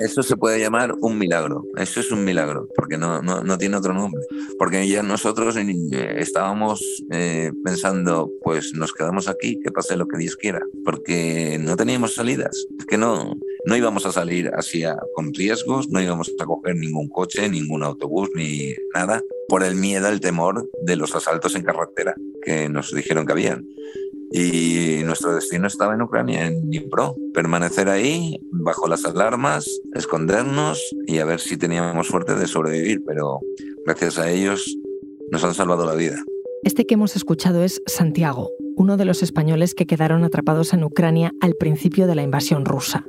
Eso se puede llamar un milagro. Eso es un milagro, porque no, no, tiene otro nombre. Porque ya nosotros estábamos eh, pensando, pues nos quedamos aquí, que pase lo que Dios quiera, porque no teníamos salidas. Es que no, no íbamos a salir así con riesgos, no íbamos a coger ningún coche, ningún autobús, ni nada, por el miedo, el temor de los asaltos en carretera que nos dijeron que habían y nuestro destino estaba en Ucrania, en Dnipro. Permanecer ahí, bajo las alarmas, escondernos y a ver si teníamos suerte de sobrevivir, pero gracias a ellos nos han salvado la vida. Este que hemos escuchado es Santiago, uno de los españoles que quedaron atrapados en Ucrania al principio de la invasión rusa.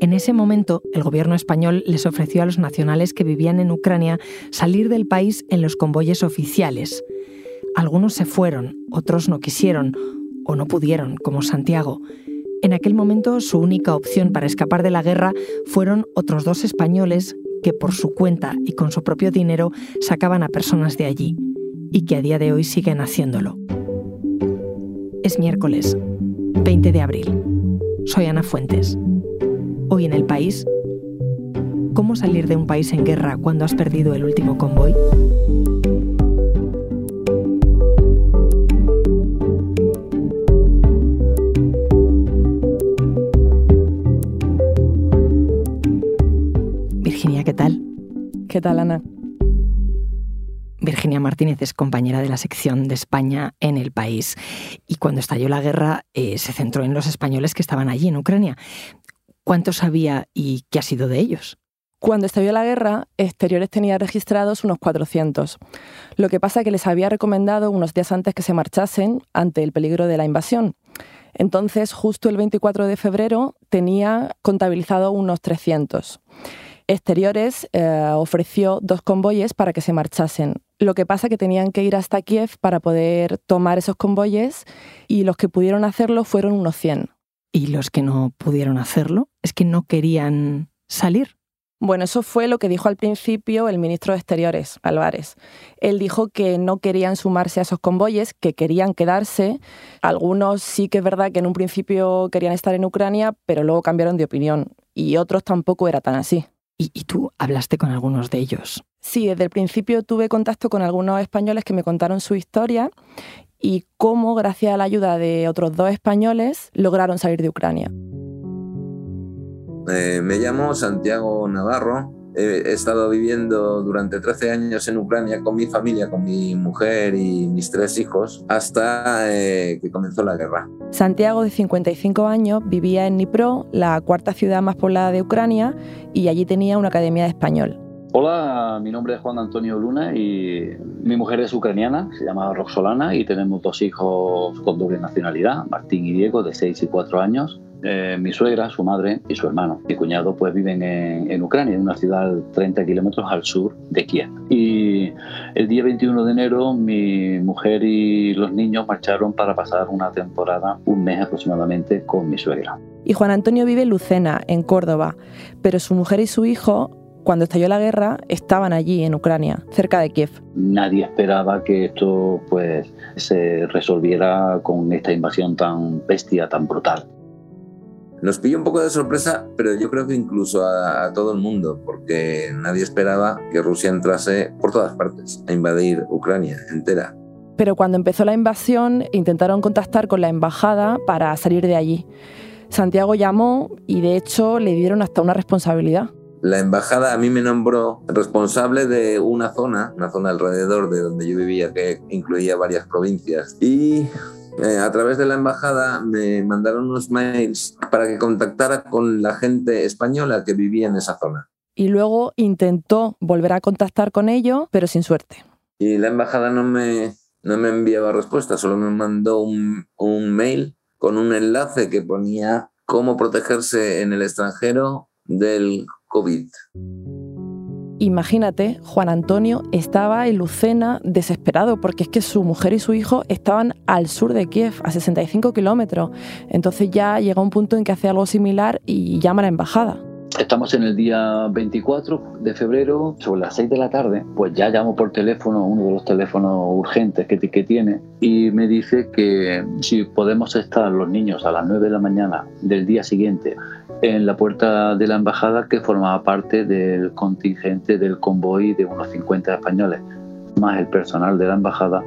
En ese momento, el gobierno español les ofreció a los nacionales que vivían en Ucrania salir del país en los convoyes oficiales. Algunos se fueron, otros no quisieron, o no pudieron, como Santiago. En aquel momento su única opción para escapar de la guerra fueron otros dos españoles que por su cuenta y con su propio dinero sacaban a personas de allí, y que a día de hoy siguen haciéndolo. Es miércoles, 20 de abril. Soy Ana Fuentes. Hoy en el país, ¿cómo salir de un país en guerra cuando has perdido el último convoy? ¿Qué tal, Ana? Virginia Martínez es compañera de la sección de España en el país y cuando estalló la guerra eh, se centró en los españoles que estaban allí en Ucrania. ¿Cuántos había y qué ha sido de ellos? Cuando estalló la guerra, Exteriores tenía registrados unos 400. Lo que pasa es que les había recomendado unos días antes que se marchasen ante el peligro de la invasión. Entonces, justo el 24 de febrero, tenía contabilizado unos 300. Exteriores eh, ofreció dos convoyes para que se marchasen. Lo que pasa es que tenían que ir hasta Kiev para poder tomar esos convoyes y los que pudieron hacerlo fueron unos 100. ¿Y los que no pudieron hacerlo? ¿Es que no querían salir? Bueno, eso fue lo que dijo al principio el ministro de Exteriores, Álvarez. Él dijo que no querían sumarse a esos convoyes, que querían quedarse. Algunos sí que es verdad que en un principio querían estar en Ucrania, pero luego cambiaron de opinión. Y otros tampoco era tan así. Y, tú hablaste con algunos de ellos. Sí, desde el principio tuve contacto con algunos españoles que me contaron su historia y cómo, gracias a la ayuda de otros dos españoles, lograron salir de Ucrania. Eh, me llamo Santiago Navarro, He estado viviendo durante 13 años en Ucrania con mi familia, con mi mujer y mis tres hijos, hasta eh, que comenzó la guerra. Santiago, de 55 años, vivía en Dnipro, la cuarta ciudad más poblada de Ucrania, y allí tenía una academia de español. Hola, mi nombre es Juan Antonio Luna y mi mujer es ucraniana, se llama Roxolana y tenemos dos hijos con doble nacionalidad, Martín y Diego, de 6 y 4 años. Eh, mi suegra, su madre y su hermano. Mi cuñado pues viven en, Ucrania, en una ciudad 30 kilómetros al sur de Kiev. Y el día 21 de enero mi mujer y los niños marcharon para pasar una temporada, un mes aproximadamente, con mi suegra. Y Juan Antonio vive en Lucena, en Córdoba, pero su mujer y su hijo cuando estalló la guerra, estaban allí en Ucrania, cerca de Kiev. Nadie esperaba que esto pues, se resolviera con esta invasión tan bestia, tan brutal. Nos pilló un poco de sorpresa, pero yo creo que incluso a, todo el mundo, porque nadie esperaba que Rusia entrase por todas partes a invadir Ucrania entera. Pero cuando empezó la invasión, intentaron contactar con la embajada para salir de allí. Santiago llamó y de hecho le dieron hasta una responsabilidad. La embajada a mí me nombró responsable de una zona, una zona alrededor de donde yo vivía que incluía varias provincias. Y eh, a través de la embajada me mandaron unos mails para que contactara con la gente española que vivía en esa zona. Y luego intentó volver a contactar con ellos, pero sin suerte. Y la embajada no me, no me enviaba respuesta, solo me mandó un, un mail con un enlace que ponía cómo protegerse en el extranjero del COVID. Imagínate, Juan Antonio estaba en Lucena desesperado porque es que su mujer y su hijo estaban al sur de Kiev, a 65 kilómetros. Entonces ya llega un punto en que hace algo similar y llama a la embajada. Estamos en el día 24 de febrero, sobre las 6 de la tarde, pues ya llamo por teléfono, uno de los teléfonos urgentes que, tiene, y me dice que si podemos estar los niños a las 9 de la mañana del día siguiente en la puerta de la embajada que formaba parte del contingente del convoy de unos 50 españoles, más el personal de la embajada,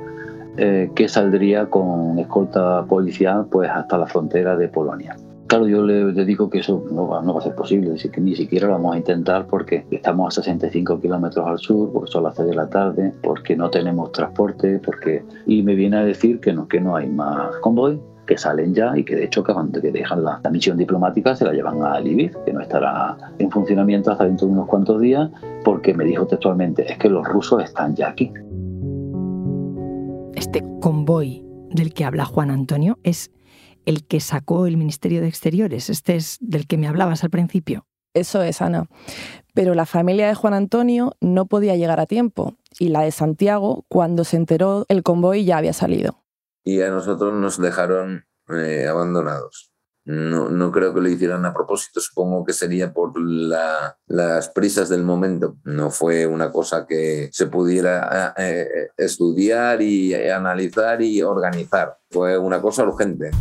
eh, que saldría con escolta policial pues hasta la frontera de Polonia. Claro, yo le, digo que eso no va, a ser posible, que ni siquiera lo vamos a intentar porque estamos a 65 kilómetros al sur, porque son las 6 de la tarde, porque no tenemos transporte, porque y me viene a decir que no, que no hay más convoy, que salen ya y que de hecho que que dejan la, misión diplomática se la llevan a Lviv, que no estará en funcionamiento hasta dentro de unos cuantos días, porque me dijo textualmente, es que los rusos están ya aquí. Este convoy del que habla Juan Antonio es el que sacó el Ministerio de Exteriores. Este es del que me hablabas al principio. Eso es, Ana. Pero la familia de Juan Antonio no podía llegar a tiempo y la de Santiago, cuando se enteró, el convoy ya había salido. Y a nosotros nos dejaron eh, abandonados. No, no, creo que lo hicieran a propósito, supongo que sería por las prisas del momento. No fue una cosa que se pudiera eh, eh, estudiar y analizar y organizar. Fue una cosa urgente.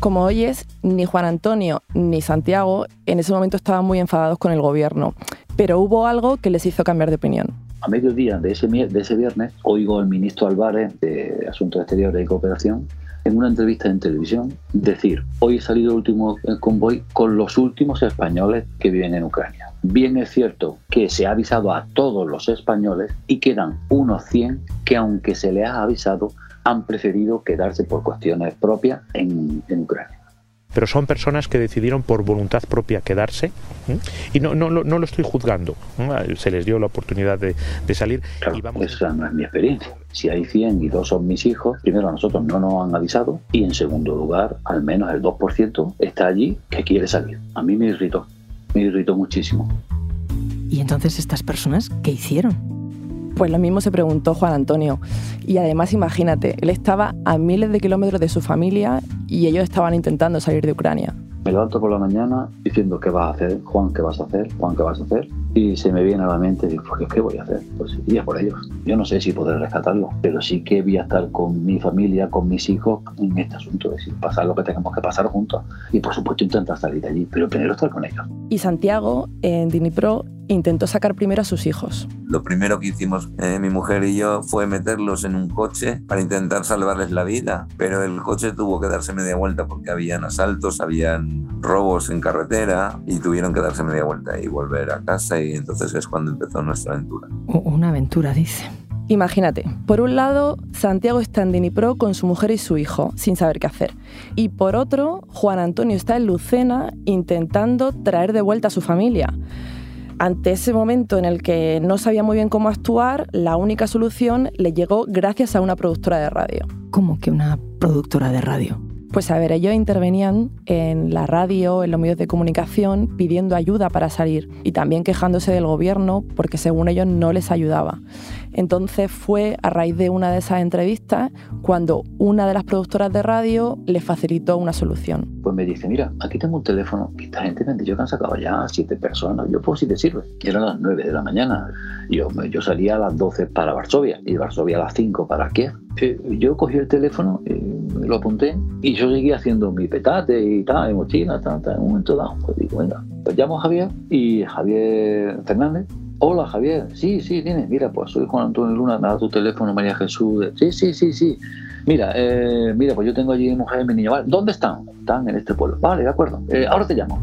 Como oyes, ni Juan Antonio ni Santiago en ese momento estaban muy enfadados con el gobierno, pero hubo algo que les hizo cambiar de opinión. A mediodía de ese, de ese viernes oigo al ministro Álvarez de Asuntos Exteriores y Cooperación en una entrevista en televisión decir, hoy ha salido el último convoy con los últimos españoles que viven en Ucrania. Bien es cierto que se ha avisado a todos los españoles y quedan unos 100 que aunque se les ha avisado han preferido quedarse por cuestiones propias en, Ucrania pero son personas que decidieron por voluntad propia quedarse y no, no, no, lo estoy juzgando, se les dio la oportunidad de, salir. y vamos esa no es mi experiencia. Si hay 100 y dos son mis hijos, primero a nosotros no nos han avisado y en segundo lugar, al menos el 2% está allí que quiere salir. A mí me irritó, me irritó muchísimo. ¿Y entonces estas personas qué hicieron? Pues lo mismo se preguntó Juan Antonio. Y además imagínate, él estaba a miles de kilómetros de su familia y ellos estaban intentando salir de Ucrania. Me levanto por la mañana diciendo, ¿qué vas a hacer? Juan, ¿qué vas a hacer? Juan, ¿qué vas a hacer? Y se me viene a la mente, digo, pues, ¿qué voy a hacer? Pues iría por ellos. Yo no sé si podré rescatarlo, pero sí que voy a estar con mi familia, con mis hijos en este asunto, es decir, pasar lo que tengamos que pasar juntos. Y por supuesto intentar salir de allí, pero primero estar con ellos. Y Santiago, en Dinipro, intentó sacar primero a sus hijos. Lo primero que hicimos eh, mi mujer y yo fue meterlos en un coche para intentar salvarles la vida, pero el coche tuvo que darse media vuelta porque habían asaltos, habían robos en carretera y tuvieron que darse media vuelta y volver a casa y entonces es cuando empezó nuestra aventura. Una aventura, dice. Imagínate, por un lado, Santiago está en Dinipro con su mujer y su hijo, sin saber qué hacer. Y por otro, Juan Antonio está en Lucena intentando traer de vuelta a su familia. Ante ese momento en el que no sabía muy bien cómo actuar, la única solución le llegó gracias a una productora de radio. ¿Cómo que una productora de radio? Pues a ver, ellos intervenían en la radio, en los medios de comunicación, pidiendo ayuda para salir y también quejándose del gobierno porque según ellos no les ayudaba. Entonces fue a raíz de una de esas entrevistas cuando una de las productoras de radio le facilitó una solución. Pues me dice, mira, aquí tengo un teléfono y esta gente me han que han sacado ya siete personas. Yo, pues si te sirve. Y eran las nueve de la mañana. Yo, yo salía a las doce para Varsovia y Varsovia a las cinco para Kiev. Eh, yo cogí el teléfono, eh, lo apunté y yo seguía haciendo mi petate y tal, mi mochila, tal, tal. En un momento dado, pues digo, venga, pues llamo a Javier y Javier Fernández Hola Javier, sí, sí, tienes. Mira, pues soy Juan Antonio Luna, me da tu teléfono María Jesús. Sí, sí, sí, sí. Mira, eh, mira, pues yo tengo allí mujer y mi niño. Vale, ¿dónde están? Están en este pueblo. Vale, de acuerdo. Eh, ahora te llamo.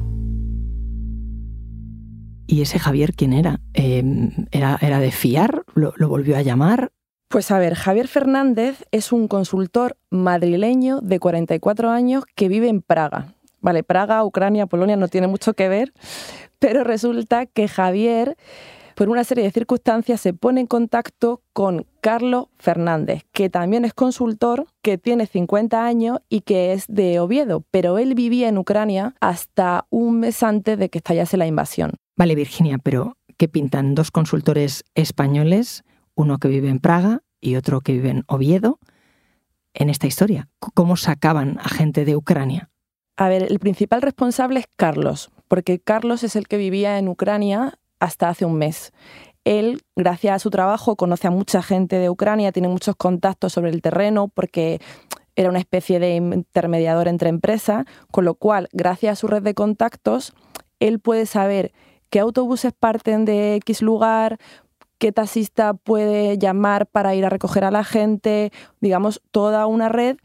¿Y ese Javier quién era? Em, ¿era, ¿Era de fiar? ¿Lo, ¿Lo volvió a llamar? Pues a ver, Javier Fernández es un consultor madrileño de 44 años que vive en Praga. Vale, Praga, Ucrania, Polonia no tiene mucho que ver, pero resulta que Javier por una serie de circunstancias, se pone en contacto con Carlos Fernández, que también es consultor, que tiene 50 años y que es de Oviedo, pero él vivía en Ucrania hasta un mes antes de que estallase la invasión. Vale, Virginia, pero ¿qué pintan dos consultores españoles, uno que vive en Praga y otro que vive en Oviedo, en esta historia? ¿Cómo sacaban a gente de Ucrania? A ver, el principal responsable es Carlos, porque Carlos es el que vivía en Ucrania hasta hace un mes. Él, gracias a su trabajo, conoce a mucha gente de Ucrania, tiene muchos contactos sobre el terreno, porque era una especie de intermediador entre empresas, con lo cual, gracias a su red de contactos, él puede saber qué autobuses parten de X lugar, qué taxista puede llamar para ir a recoger a la gente, digamos, toda una red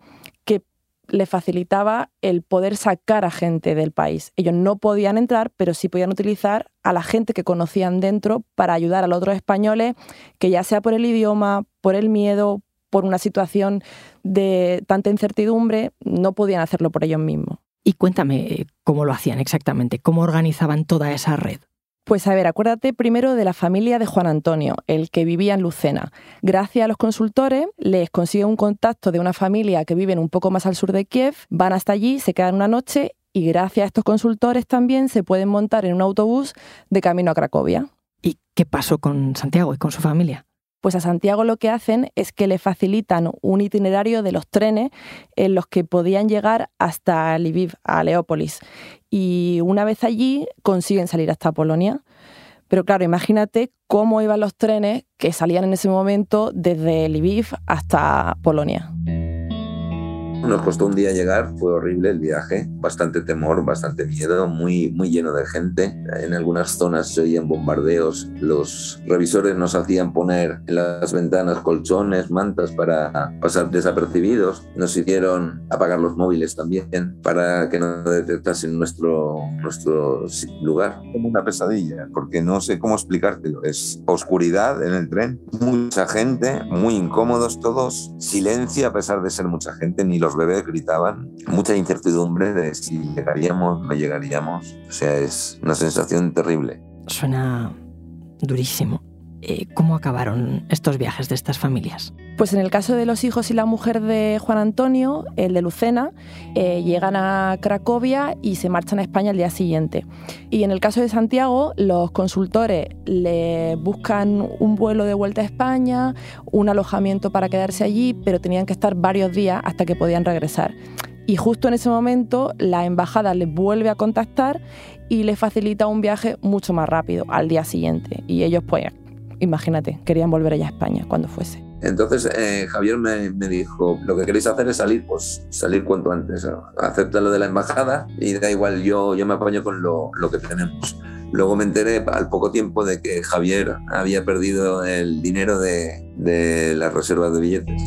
que le facilitaba el poder sacar a gente del país. Ellos no podían entrar, pero sí podían utilizar a la gente que conocían dentro para ayudar a los otros españoles, que ya sea por el idioma, por el miedo, por una situación de tanta incertidumbre, no podían hacerlo por ellos mismos. Y cuéntame cómo lo hacían exactamente, cómo organizaban toda esa red. Pues a ver, acuérdate primero de la familia de Juan Antonio, el que vivía en Lucena. Gracias a los consultores les consigue un contacto de una familia que viven un poco más al sur de Kiev, van hasta allí, se quedan una noche y gracias a estos consultores también se pueden montar en un autobús de camino a Cracovia. ¿Y qué pasó con Santiago y con su familia? Pues a Santiago lo que hacen es que le facilitan un itinerario de los trenes en los que podían llegar hasta Lviv, a Leópolis. Y una vez allí consiguen salir hasta Polonia. Pero claro, imagínate cómo iban los trenes que salían en ese momento desde Lviv hasta Polonia. Nos costó un día llegar, fue horrible el viaje, bastante temor, bastante miedo, muy, muy lleno de gente. En algunas zonas se oían bombardeos, los revisores nos hacían poner en las ventanas colchones, mantas para pasar desapercibidos. Nos hicieron apagar los móviles también para que no detectasen nuestro, nuestro lugar. Como una pesadilla, porque no sé cómo explicártelo. Es oscuridad en el tren, mucha gente, muy incómodos todos, silencio a pesar de ser mucha gente, ni los los bebés gritaban, mucha incertidumbre de si llegaríamos, no llegaríamos. O sea, es una sensación terrible. Suena durísimo. Eh, ¿Cómo acabaron estos viajes de estas familias? Pues en el caso de los hijos y la mujer de Juan Antonio, el de Lucena, eh, llegan a Cracovia y se marchan a España al día siguiente. Y en el caso de Santiago, los consultores le buscan un vuelo de vuelta a España, un alojamiento para quedarse allí, pero tenían que estar varios días hasta que podían regresar. Y justo en ese momento la embajada les vuelve a contactar y les facilita un viaje mucho más rápido al día siguiente. Y ellos pues imagínate, querían volver allá a España cuando fuese. Entonces eh, Javier me, dijo, lo que queréis hacer es salir, pues salir cuanto antes. Acepta lo de la embajada y da igual, yo, yo me apaño con lo, lo que tenemos. Luego me enteré al poco tiempo de que Javier había perdido el dinero de, de las reservas de billetes.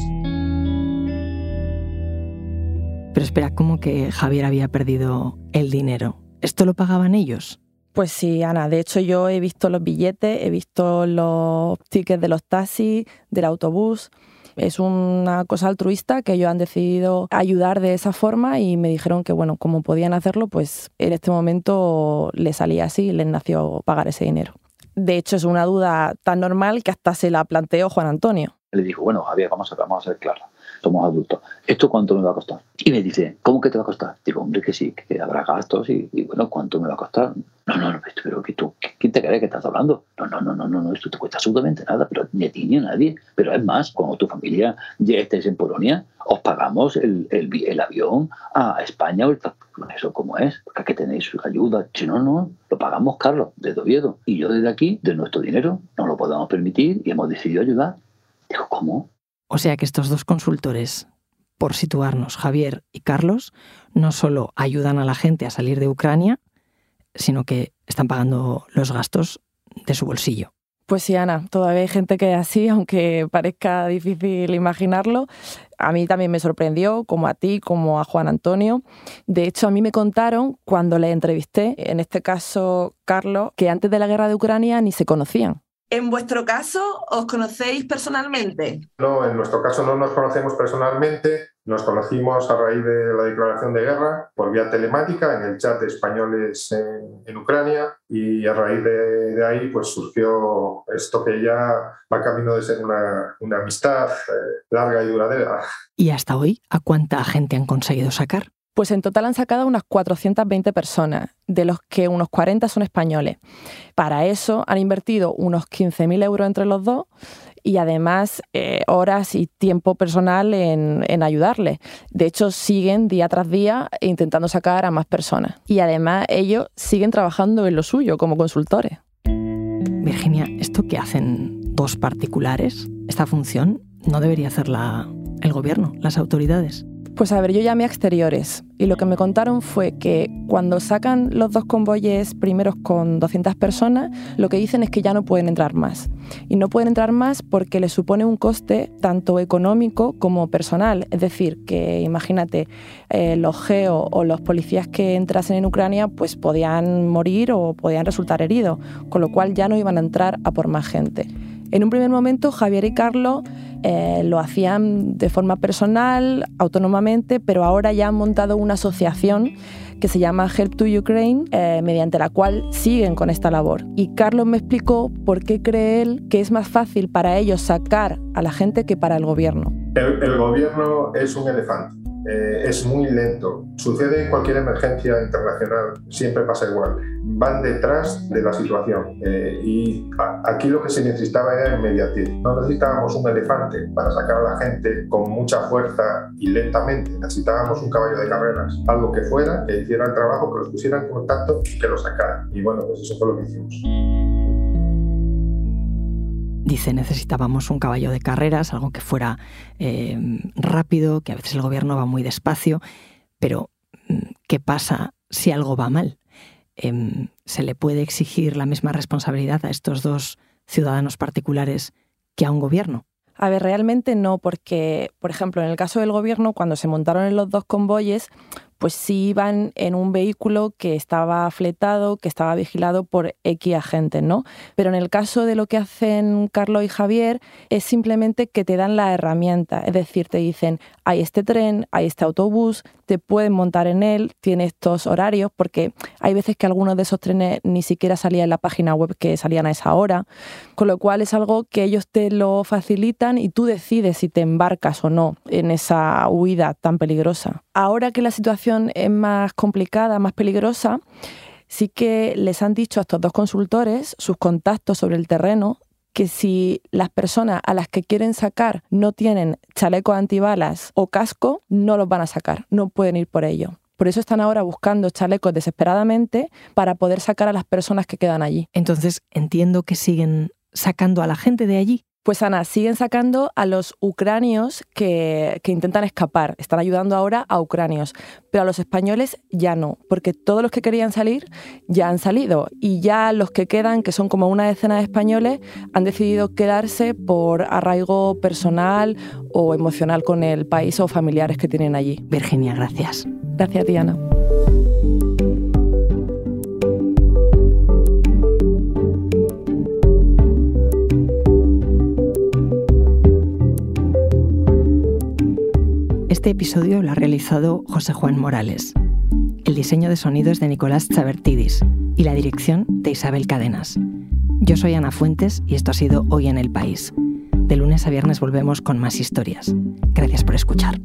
Pero espera, ¿cómo que Javier había perdido el dinero? ¿Esto lo pagaban ellos? Pues sí, Ana. De hecho, yo he visto los billetes, he visto los tickets de los taxis, del autobús. Es una cosa altruista que ellos han decidido ayudar de esa forma y me dijeron que, bueno, como podían hacerlo, pues en este momento les salía así les nació pagar ese dinero. De hecho, es una duda tan normal que hasta se la planteó Juan Antonio. Le dijo, bueno, Javier, vamos a, vamos a ser claros somos adultos. ¿Esto cuánto me va a costar? Y me dice, ¿cómo que te va a costar? Digo, hombre, que sí, que habrá gastos y, bueno, ¿cuánto me va a costar? No, no, no, pero que tú, ¿quién te cree que estás hablando? No, no, no, no, no, esto te cuesta absolutamente nada, pero ni a ti ni a nadie. Pero es más, cuando tu familia ya estés en Polonia, os pagamos el, el, el avión a España o el eso como es, porque aquí tenéis ayuda. Si no, no, lo pagamos Carlos, desde Oviedo. Y yo desde aquí, de nuestro dinero, no lo podemos permitir y hemos decidido ayudar. Digo, ¿cómo? O sea que estos dos consultores, por situarnos, Javier y Carlos, no solo ayudan a la gente a salir de Ucrania, sino que están pagando los gastos de su bolsillo. Pues sí, Ana, todavía hay gente que es así, aunque parezca difícil imaginarlo. A mí también me sorprendió, como a ti, como a Juan Antonio. De hecho, a mí me contaron cuando le entrevisté, en este caso Carlos, que antes de la guerra de Ucrania ni se conocían. En vuestro caso, ¿os conocéis personalmente? No, en nuestro caso no nos conocemos personalmente. Nos conocimos a raíz de la declaración de guerra por vía telemática en el chat de españoles en, Ucrania y a raíz de, ahí pues surgió esto que ya va camino de ser una, una amistad eh, larga y duradera. ¿Y hasta hoy a cuánta gente han conseguido sacar? Pues en total han sacado unas 420 personas, de los que unos 40 son españoles. Para eso han invertido unos 15.000 euros entre los dos y además eh, horas y tiempo personal en, en ayudarles. De hecho, siguen día tras día intentando sacar a más personas. Y además ellos siguen trabajando en lo suyo como consultores. Virginia, ¿esto que hacen dos particulares, esta función, no debería hacerla el gobierno, las autoridades? Pues a ver, yo llamé a exteriores y lo que me contaron fue que cuando sacan los dos convoyes primeros con 200 personas, lo que dicen es que ya no pueden entrar más. Y no pueden entrar más porque les supone un coste tanto económico como personal. Es decir, que imagínate, eh, los geo o los policías que entrasen en Ucrania pues podían morir o podían resultar heridos, con lo cual ya no iban a entrar a por más gente. En un primer momento, Javier y Carlos eh, lo hacían de forma personal, autónomamente, pero ahora ya han montado una asociación que se llama Help to Ukraine, eh, mediante la cual siguen con esta labor. Y Carlos me explicó por qué cree él que es más fácil para ellos sacar a la gente que para el gobierno. el gobierno es un elefante eh, es muy lento. Sucede en cualquier emergencia internacional, siempre pasa igual. Van detrás de la situación eh, y aquí lo que se necesitaba era inmediatez. No necesitábamos un elefante para sacar a la gente con mucha fuerza y lentamente. Necesitábamos un caballo de carreras, algo que fuera, que hiciera el trabajo, que los pusiera en contacto y que lo sacara. Y bueno, pues eso fue lo que hicimos. Dice, necesitábamos un caballo de carreras, algo que fuera eh, rápido, que a veces el gobierno va muy despacio, pero mm, ¿qué pasa si algo va mal? Em, ¿Se le puede exigir la misma responsabilidad a estos dos ciudadanos particulares que a un gobierno? A ver, realmente no, porque, por ejemplo, en el caso del gobierno, cuando se montaron en los dos convoyes, pues sí iban en un vehículo que estaba fletado, que estaba vigilado por X agentes, ¿no? Pero en el caso de lo que hacen Carlos y Javier, es simplemente que te dan la herramienta, es decir, te dicen, hay este tren, hay este autobús, te pueden montar en él, tiene estos horarios, porque hay veces que algunos de esos trenes ni siquiera salían en la página web que salían a esa hora, con lo cual es algo que ellos te lo facilitan y tú decides si te embarcas o no en esa huida tan peligrosa. Ahora que la situación es más complicada, más peligrosa, sí que les han dicho a estos dos consultores sus contactos sobre el terreno que si las personas a las que quieren sacar no tienen chaleco antibalas o casco, no los van a sacar, no pueden ir por ello. Por eso están ahora buscando chalecos desesperadamente para poder sacar a las personas que quedan allí. Entonces entiendo que siguen sacando a la gente de allí. Pues Ana, siguen sacando a los ucranios que, intentan escapar. Están ayudando ahora a ucranios. Pero a los españoles ya no, porque todos los que querían salir ya han salido. Y ya los que quedan, que son como una decena de españoles, han decidido quedarse por arraigo personal o emocional con el país o familiares que tienen allí. Virginia, gracias. Gracias, Diana. Este episodio lo ha realizado José Juan Morales. El diseño de sonido es de Nicolás Chabertidis y la dirección de Isabel Cadenas. Yo soy Ana Fuentes y esto ha sido Hoy en el País. De lunes a viernes volvemos con más historias. Gracias por escuchar.